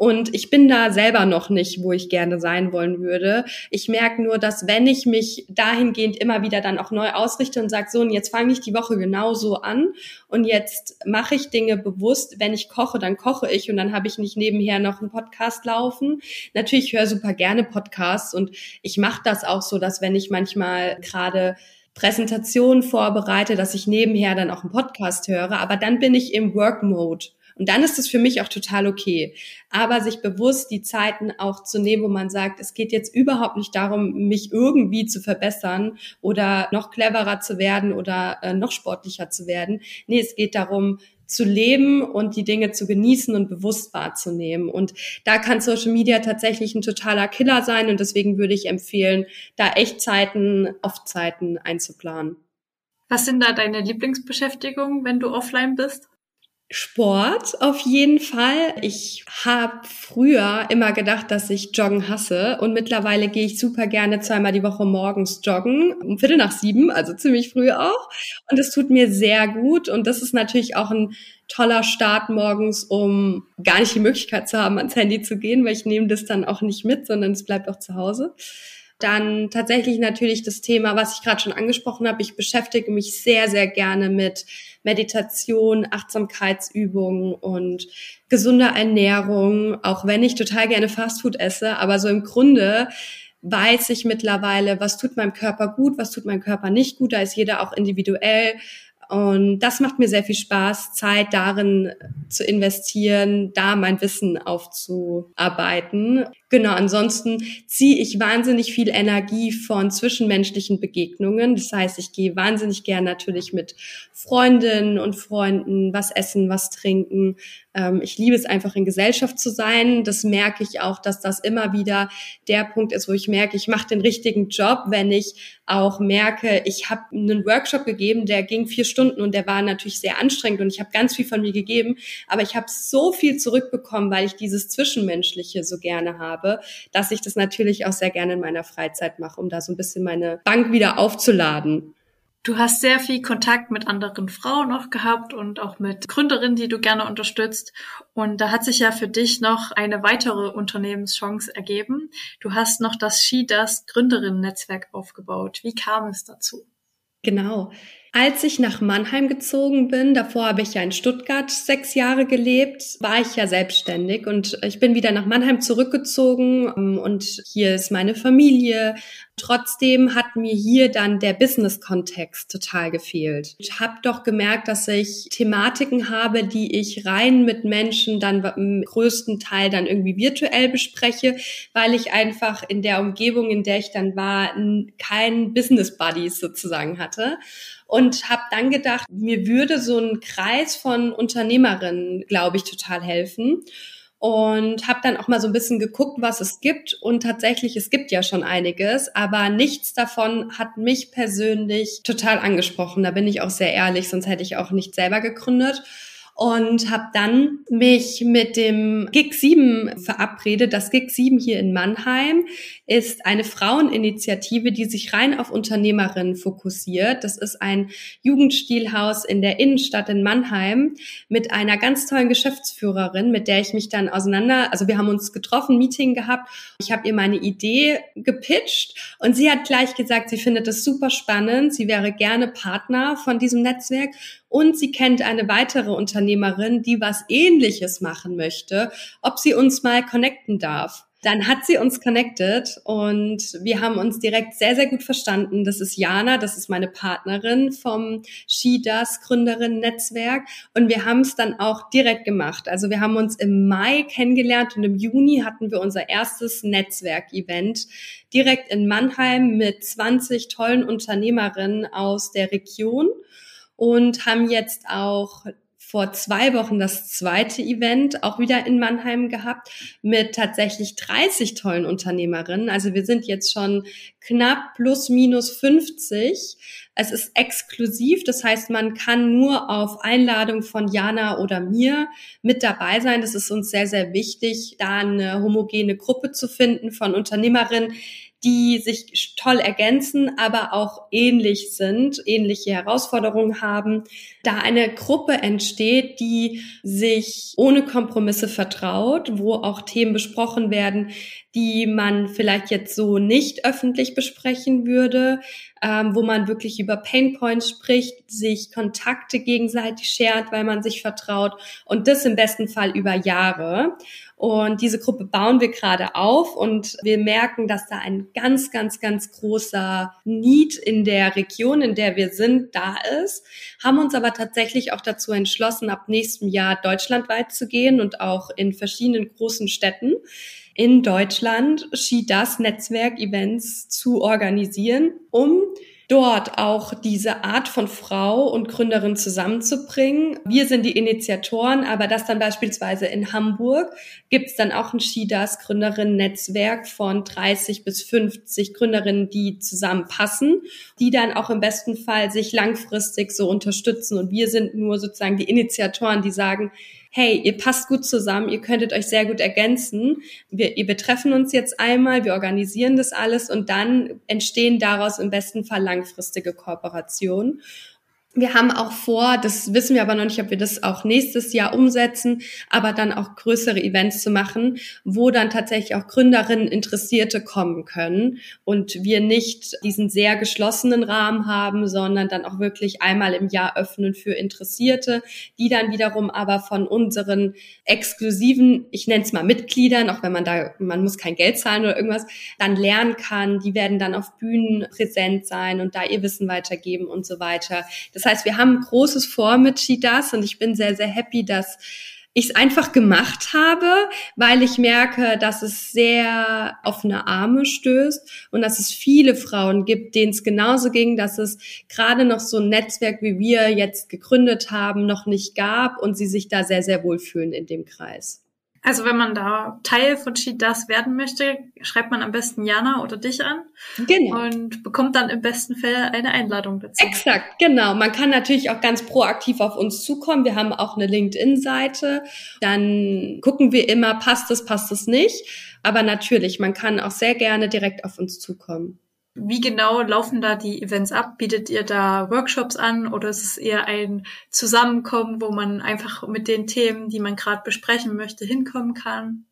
Und ich bin da selber noch nicht, wo ich gerne sein wollen würde. Ich merke nur, dass wenn ich mich dahingehend immer wieder dann auch neu ausrichte und sage, so, und jetzt fange ich die Woche genauso an und jetzt mache ich Dinge bewusst. Wenn ich koche, dann koche ich und dann habe ich nicht nebenher noch einen Podcast laufen. Natürlich höre super gerne Podcasts und ich mache das auch so, dass wenn ich manchmal gerade Präsentationen vorbereite, dass ich nebenher dann auch einen Podcast höre, aber dann bin ich im Work Mode. Und dann ist es für mich auch total okay. Aber sich bewusst die Zeiten auch zu nehmen, wo man sagt, es geht jetzt überhaupt nicht darum, mich irgendwie zu verbessern oder noch cleverer zu werden oder äh, noch sportlicher zu werden. Nee, es geht darum, zu leben und die Dinge zu genießen und bewusst wahrzunehmen. Und da kann Social Media tatsächlich ein totaler Killer sein und deswegen würde ich empfehlen, da Echtzeiten, Off-Zeiten einzuplanen. Was sind da deine Lieblingsbeschäftigungen, wenn du offline bist? Sport auf jeden Fall. Ich habe früher immer gedacht, dass ich Joggen hasse und mittlerweile gehe ich super gerne zweimal die Woche morgens joggen, um Viertel nach sieben, also ziemlich früh auch. Und es tut mir sehr gut und das ist natürlich auch ein toller Start morgens, um gar nicht die Möglichkeit zu haben, ans Handy zu gehen, weil ich nehme das dann auch nicht mit, sondern es bleibt auch zu Hause. Dann tatsächlich natürlich das Thema, was ich gerade schon angesprochen habe. Ich beschäftige mich sehr, sehr gerne mit Meditation, Achtsamkeitsübungen und gesunder Ernährung, auch wenn ich total gerne Fastfood esse. Aber so im Grunde weiß ich mittlerweile, was tut meinem Körper gut, was tut meinem Körper nicht gut. Da ist jeder auch individuell. Und das macht mir sehr viel Spaß, Zeit darin zu investieren, da mein Wissen aufzuarbeiten. Genau, ansonsten ziehe ich wahnsinnig viel Energie von zwischenmenschlichen Begegnungen. Das heißt, ich gehe wahnsinnig gern natürlich mit Freundinnen und Freunden was essen, was trinken, ähm, ich liebe es einfach in Gesellschaft zu sein. Das merke ich auch, dass das immer wieder der Punkt ist, wo ich merke, ich mache den richtigen Job, wenn ich auch merke, ich habe einen Workshop gegeben, der ging vier Stunden und der war natürlich sehr anstrengend und ich habe ganz viel von mir gegeben, aber ich habe so viel zurückbekommen, weil ich dieses Zwischenmenschliche so gerne habe habe, dass ich das natürlich auch sehr gerne in meiner Freizeit mache, um da so ein bisschen meine Bank wieder aufzuladen. Du hast sehr viel Kontakt mit anderen Frauen auch gehabt und auch mit Gründerinnen, die du gerne unterstützt. Und da hat sich ja für dich noch eine weitere Unternehmenschance ergeben. Du hast noch das SheDoes Gründerinnen-Netzwerk aufgebaut. Wie kam es dazu? Genau. Als ich nach Mannheim gezogen bin, davor habe ich ja in Stuttgart sechs Jahre gelebt, war ich ja selbstständig und ich bin wieder nach Mannheim zurückgezogen ähm, und hier ist meine Familie. Trotzdem hat mir hier dann der Business-Kontext total gefehlt. Ich habe doch gemerkt, dass ich Thematiken habe, die ich rein mit Menschen dann im größten Teil dann irgendwie virtuell bespreche, weil ich einfach in der Umgebung, in der ich dann war, keinen Business-Buddies sozusagen hatte und habe dann gedacht, mir würde so ein Kreis von Unternehmerinnen, glaube ich, total helfen. Und habe dann auch mal so ein bisschen geguckt, was es gibt. Und tatsächlich es gibt ja schon einiges, aber nichts davon hat mich persönlich total angesprochen. Da bin ich auch sehr ehrlich, sonst hätte ich auch nicht selber gegründet und habe dann mich mit dem GIG 7 verabredet. Das GIG 7 hier in Mannheim ist eine Fraueninitiative, die sich rein auf Unternehmerinnen fokussiert. Das ist ein Jugendstilhaus in der Innenstadt in Mannheim mit einer ganz tollen Geschäftsführerin, mit der ich mich dann auseinander, also wir haben uns getroffen, Meeting gehabt. Ich habe ihr meine Idee gepitcht und sie hat gleich gesagt, sie findet es super spannend, sie wäre gerne Partner von diesem Netzwerk und sie kennt eine weitere Unternehmerin, die was ähnliches machen möchte, ob sie uns mal connecten darf. Dann hat sie uns connected und wir haben uns direkt sehr, sehr gut verstanden. Das ist Jana, das ist meine Partnerin vom SheDoes Gründerin Netzwerk und wir haben es dann auch direkt gemacht. Also wir haben uns im Mai kennengelernt und im Juni hatten wir unser erstes Netzwerkevent direkt in Mannheim mit 20 tollen Unternehmerinnen aus der Region und haben jetzt auch vor zwei Wochen das zweite Event auch wieder in Mannheim gehabt mit tatsächlich 30 tollen Unternehmerinnen. Also wir sind jetzt schon knapp plus minus 50. Es ist exklusiv, das heißt, man kann nur auf Einladung von Jana oder mir mit dabei sein. Das ist uns sehr, sehr wichtig, da eine homogene Gruppe zu finden von Unternehmerinnen, die sich toll ergänzen, aber auch ähnlich sind, ähnliche Herausforderungen haben, da eine Gruppe entsteht, die sich ohne Kompromisse vertraut, wo auch Themen besprochen werden, die man vielleicht jetzt so nicht öffentlich besprechen würde, ähm, wo man wirklich über Painpoints spricht, sich Kontakte gegenseitig shared, weil man sich vertraut und das im besten Fall über Jahre. Und diese Gruppe bauen wir gerade auf und wir merken, dass da ein ganz, ganz, ganz großer Need in der Region, in der wir sind, da ist, haben uns aber tatsächlich auch dazu entschlossen, ab nächstem Jahr deutschlandweit zu gehen und auch in verschiedenen großen Städten in Deutschland Ski das Netzwerk Events zu organisieren, um dort auch diese Art von Frau und Gründerin zusammenzubringen. Wir sind die Initiatoren, aber das dann beispielsweise in Hamburg gibt es dann auch ein Shidas Gründerinnen-Netzwerk von 30 bis 50 Gründerinnen, die zusammenpassen, die dann auch im besten Fall sich langfristig so unterstützen. Und wir sind nur sozusagen die Initiatoren, die sagen, hey, ihr passt gut zusammen, ihr könntet euch sehr gut ergänzen. Wir, wir betreffen uns jetzt einmal, wir organisieren das alles und dann entstehen daraus im besten Fall langfristige Kooperationen. Wir haben auch vor, das wissen wir aber noch nicht, ob wir das auch nächstes Jahr umsetzen, aber dann auch größere Events zu machen, wo dann tatsächlich auch Gründerinnen, Interessierte kommen können und wir nicht diesen sehr geschlossenen Rahmen haben, sondern dann auch wirklich einmal im Jahr öffnen für Interessierte, die dann wiederum aber von unseren exklusiven, ich nenne es mal Mitgliedern, auch wenn man da, man muss kein Geld zahlen oder irgendwas, dann lernen kann. Die werden dann auf Bühnen präsent sein und da ihr Wissen weitergeben und so weiter. Das das heißt, wir haben Großes vor mit Shidas und ich bin sehr, sehr happy, dass ich es einfach gemacht habe, weil ich merke, dass es sehr auf eine Arme stößt und dass es viele Frauen gibt, denen es genauso ging, dass es gerade noch so ein Netzwerk, wie wir jetzt gegründet haben, noch nicht gab und sie sich da sehr, sehr wohl fühlen in dem Kreis. Also wenn man da Teil von She Does werden möchte, schreibt man am besten Jana oder dich an. Genau. Und bekommt dann im besten Fall eine Einladung dazu. Exakt, genau. Man kann natürlich auch ganz proaktiv auf uns zukommen. Wir haben auch eine LinkedIn-Seite. Dann gucken wir immer, passt es, passt es nicht. Aber natürlich, man kann auch sehr gerne direkt auf uns zukommen. Wie genau laufen da die Events ab? Bietet ihr da Workshops an oder ist es eher ein Zusammenkommen, wo man einfach mit den Themen, die man gerade besprechen möchte, hinkommen kann?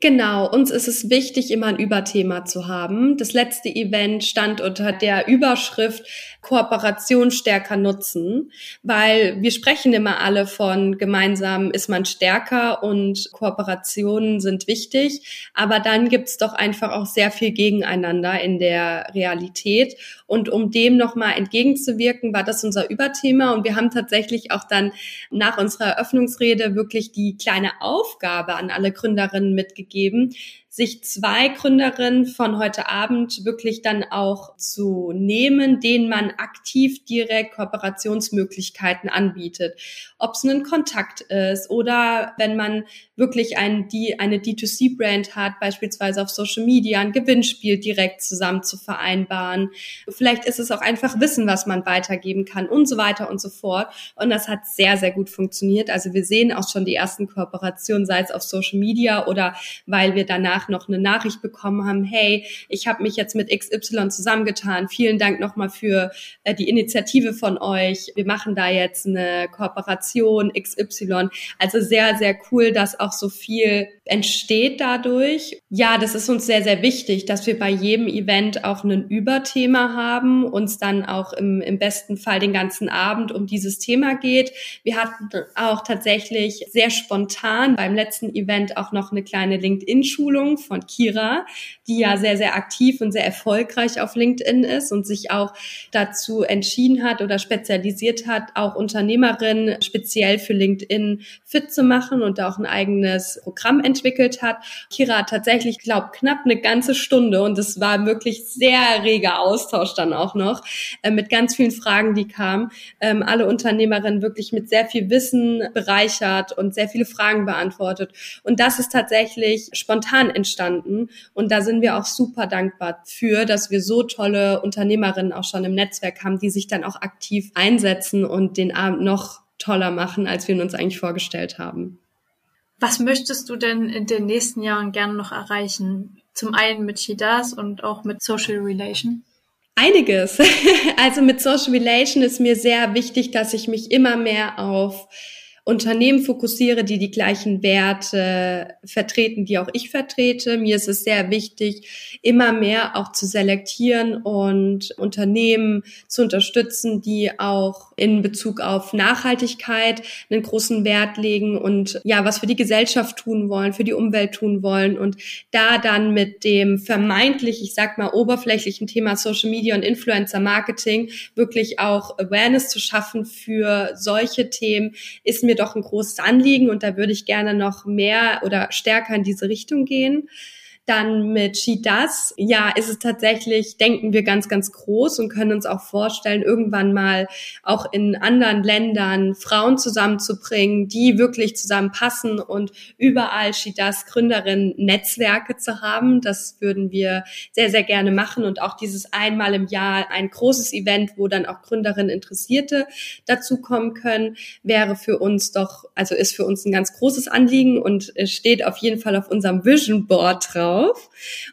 Genau, uns ist es wichtig, immer ein Überthema zu haben. Das letzte Event stand unter der Überschrift Kooperation stärker nutzen, weil wir sprechen immer alle von gemeinsam ist man stärker und Kooperationen sind wichtig, aber dann gibt's doch einfach auch sehr viel gegeneinander in der Realität. Und um dem nochmal entgegenzuwirken, war das unser Überthema. Und wir haben tatsächlich auch dann nach unserer Eröffnungsrede wirklich die kleine Aufgabe an alle Gründerinnen mitgegeben, sich zwei Gründerinnen von heute Abend wirklich dann auch zu nehmen, denen man aktiv direkt Kooperationsmöglichkeiten anbietet. Ob es ein Kontakt ist oder wenn man wirklich ein, die, eine D2C-Brand hat, beispielsweise auf Social Media, ein Gewinnspiel direkt zusammen zu vereinbaren. Vielleicht ist es auch einfach Wissen, was man weitergeben kann und so weiter und so fort. Und das hat sehr, sehr gut funktioniert. Also wir sehen auch schon die ersten Kooperationen, sei es auf Social Media oder weil wir danach noch eine Nachricht bekommen haben, hey, ich habe mich jetzt mit XY zusammengetan. Vielen Dank nochmal für äh, die Initiative von euch. Wir machen da jetzt eine Kooperation XY. Also sehr, sehr cool, dass auch so viel entsteht dadurch. Ja, das ist uns sehr, sehr wichtig, dass wir bei jedem Event auch ein Überthema haben, uns dann auch im, im besten Fall den ganzen Abend um dieses Thema geht. Wir hatten auch tatsächlich sehr spontan beim letzten Event auch noch eine kleine LinkedIn-Schulung von Kira, die ja sehr, sehr aktiv und sehr erfolgreich auf LinkedIn ist und sich auch dazu entschieden hat oder spezialisiert hat, auch Unternehmerinnen speziell für LinkedIn fit zu machen und auch ein eigenes Programm entwickelt hat. Kira hat tatsächlich, glaube knapp eine ganze Stunde und es war wirklich sehr reger Austausch dann auch noch äh, mit ganz vielen Fragen, die kamen. Ähm, alle Unternehmerinnen wirklich mit sehr viel Wissen bereichert und sehr viele Fragen beantwortet. Und das ist tatsächlich spontan entstanden. Und da sind wir auch super dankbar für, dass wir so tolle Unternehmerinnen auch schon im Netzwerk haben, die sich dann auch aktiv einsetzen und den Abend noch toller machen, als wir uns eigentlich vorgestellt haben. Was möchtest du denn in den nächsten Jahren gerne noch erreichen? Zum einen mit Shidas und auch mit Social Relation? Einiges. Also mit Social Relation ist mir sehr wichtig, dass ich mich immer mehr auf Unternehmen fokussiere, die die gleichen Werte vertreten, die auch ich vertrete. Mir ist es sehr wichtig, immer mehr auch zu selektieren und Unternehmen zu unterstützen, die auch in Bezug auf Nachhaltigkeit einen großen Wert legen und ja, was für die Gesellschaft tun wollen, für die Umwelt tun wollen und da dann mit dem vermeintlich, ich sag mal, oberflächlichen Thema Social Media und Influencer Marketing wirklich auch Awareness zu schaffen für solche Themen, ist mir doch ein großes Anliegen und da würde ich gerne noch mehr oder stärker in diese Richtung gehen. Dann mit She Does, ja, ist es tatsächlich, denken wir ganz, ganz groß und können uns auch vorstellen, irgendwann mal auch in anderen Ländern Frauen zusammenzubringen, die wirklich zusammenpassen und überall She Does Gründerinnen Netzwerke zu haben. Das würden wir sehr, sehr gerne machen und auch dieses einmal im Jahr ein großes Event, wo dann auch Gründerinnen Interessierte dazu kommen können, wäre für uns doch, also ist für uns ein ganz großes Anliegen und steht auf jeden Fall auf unserem Vision Board drauf drauf.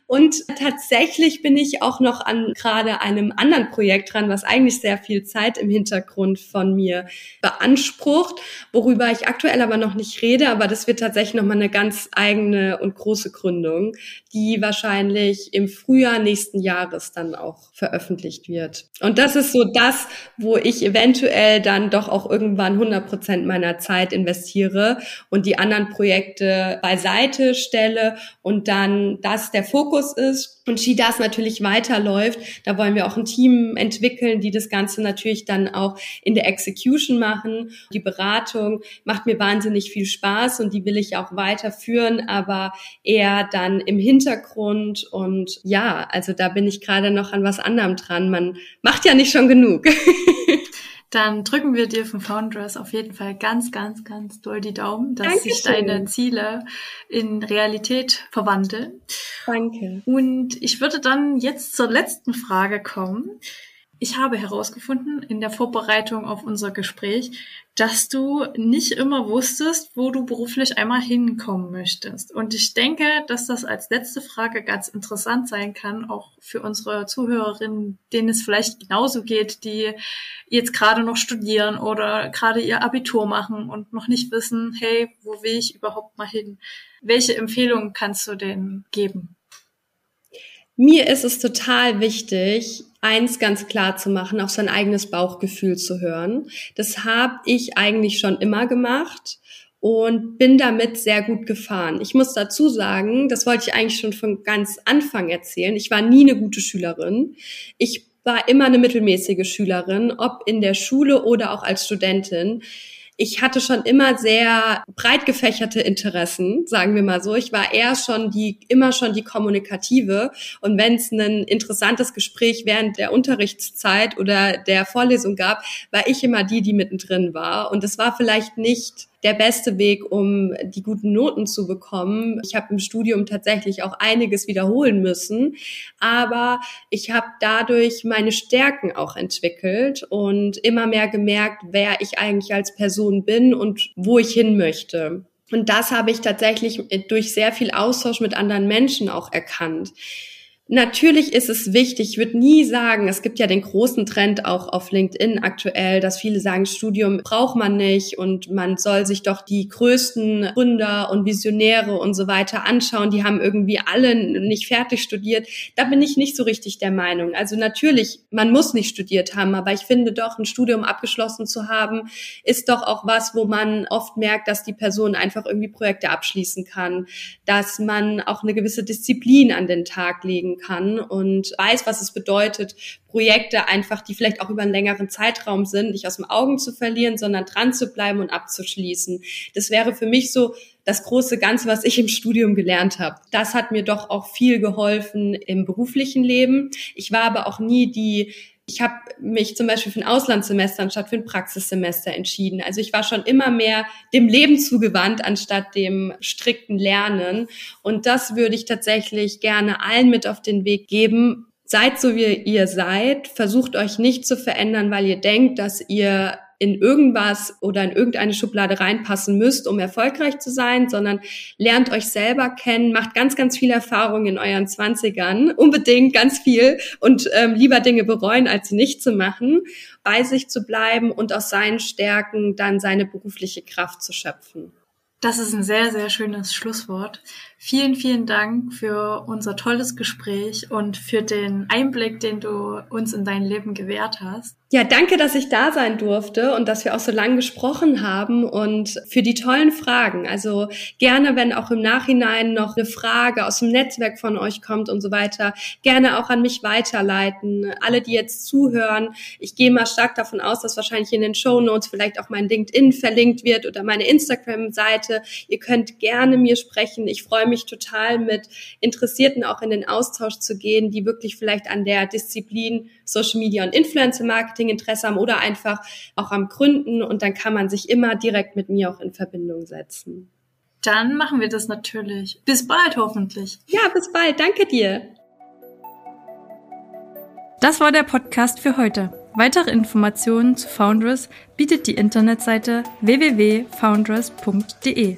Und tatsächlich bin ich auch noch an gerade einem anderen Projekt dran, was eigentlich sehr viel Zeit im Hintergrund von mir beansprucht, worüber ich aktuell aber noch nicht rede, aber das wird tatsächlich nochmal eine ganz eigene und große Gründung, die wahrscheinlich im Frühjahr nächsten Jahres dann auch veröffentlicht wird. Und das ist so das, wo ich eventuell dann doch auch irgendwann 100 Prozent meiner Zeit investiere und die anderen Projekte beiseite stelle und dann das der Fokus ist und She Does natürlich weiterläuft. Da wollen wir auch ein Team entwickeln, die das Ganze natürlich dann auch in der Execution machen. Die Beratung macht mir wahnsinnig viel Spaß und die will ich auch weiterführen, aber eher dann im Hintergrund. Und ja, also da bin ich gerade noch an was anderem dran. Man macht ja nicht schon genug. Dann drücken wir dir von Foundress auf jeden Fall ganz, ganz, ganz doll die Daumen, dass Dankeschön. sich deine Ziele in Realität verwandeln. Danke. Und ich würde dann jetzt zur letzten Frage kommen. Ich habe herausgefunden in der Vorbereitung auf unser Gespräch, dass du nicht immer wusstest, wo du beruflich einmal hinkommen möchtest. Und ich denke, dass das als letzte Frage ganz interessant sein kann, auch für unsere Zuhörerinnen, denen es vielleicht genauso geht, die jetzt gerade noch studieren oder gerade ihr Abitur machen und noch nicht wissen, hey, wo will ich überhaupt mal hin? Welche Empfehlungen kannst du denen geben? Mir ist es total wichtig, eins ganz klar zu machen, auf sein eigenes Bauchgefühl zu hören. Das habe ich eigentlich schon immer gemacht und bin damit sehr gut gefahren. Ich muss dazu sagen, das wollte ich eigentlich schon von ganz Anfang erzählen. Ich war nie eine gute Schülerin. Ich war immer eine mittelmäßige Schülerin, ob in der Schule oder auch als Studentin ich hatte schon immer sehr breit gefächerte Interessen, sagen wir mal so. Ich war eher schon die, immer schon die Kommunikative. Und wenn es ein interessantes Gespräch während der Unterrichtszeit oder der Vorlesung gab, war ich immer die, die mittendrin war. Und es war vielleicht nicht der beste Weg, um die guten Noten zu bekommen. Ich habe im Studium tatsächlich auch einiges wiederholen müssen, aber ich habe dadurch meine Stärken auch entwickelt und immer mehr gemerkt, wer ich eigentlich als Person bin und wo ich hin möchte. Und das habe ich tatsächlich durch sehr viel Austausch mit anderen Menschen auch erkannt. Natürlich ist es wichtig, ich würde nie sagen, es gibt ja den großen Trend auch auf LinkedIn aktuell, dass viele sagen, Studium braucht man nicht und man soll sich doch die größten Gründer und Visionäre und so weiter anschauen, die haben irgendwie alle nicht fertig studiert. Da bin ich nicht so richtig der Meinung. Also natürlich, man muss nicht studiert haben, aber ich finde doch, ein Studium abgeschlossen zu haben, ist doch auch was, wo man oft merkt, dass die Person einfach irgendwie Projekte abschließen kann, dass man auch eine gewisse Disziplin an den Tag legen kann und weiß, was es bedeutet, Projekte einfach, die vielleicht auch über einen längeren Zeitraum sind, nicht aus dem Augen zu verlieren, sondern dran zu bleiben und abzuschließen. Das wäre für mich so das große Ganze, was ich im Studium gelernt habe. Das hat mir doch auch viel geholfen im beruflichen Leben. Ich war aber auch nie die ich habe mich zum Beispiel für ein Auslandssemester anstatt für ein Praxissemester entschieden. Also ich war schon immer mehr dem Leben zugewandt anstatt dem strikten Lernen. Und das würde ich tatsächlich gerne allen mit auf den Weg geben. Seid so wie ihr seid, versucht euch nicht zu verändern, weil ihr denkt, dass ihr in irgendwas oder in irgendeine Schublade reinpassen müsst, um erfolgreich zu sein, sondern lernt euch selber kennen, macht ganz, ganz viel Erfahrung in euren Zwanzigern, unbedingt ganz viel und ähm, lieber Dinge bereuen, als sie nicht zu machen, bei sich zu bleiben und aus seinen Stärken dann seine berufliche Kraft zu schöpfen. Das ist ein sehr, sehr schönes Schlusswort. Vielen, vielen Dank für unser tolles Gespräch und für den Einblick, den du uns in dein Leben gewährt hast. Ja, danke, dass ich da sein durfte und dass wir auch so lange gesprochen haben und für die tollen Fragen. Also gerne, wenn auch im Nachhinein noch eine Frage aus dem Netzwerk von euch kommt und so weiter, gerne auch an mich weiterleiten. Alle, die jetzt zuhören, ich gehe mal stark davon aus, dass wahrscheinlich in den Show Notes vielleicht auch mein LinkedIn verlinkt wird oder meine Instagram-Seite. Ihr könnt gerne mir sprechen. Ich freue mich total mit Interessierten auch in den Austausch zu gehen, die wirklich vielleicht an der Disziplin Social Media und Influencer Marketing Interesse haben oder einfach auch am Gründen und dann kann man sich immer direkt mit mir auch in Verbindung setzen. Dann machen wir das natürlich. Bis bald hoffentlich. Ja, bis bald. Danke dir. Das war der Podcast für heute. Weitere Informationen zu Foundress bietet die Internetseite www.foundress.de.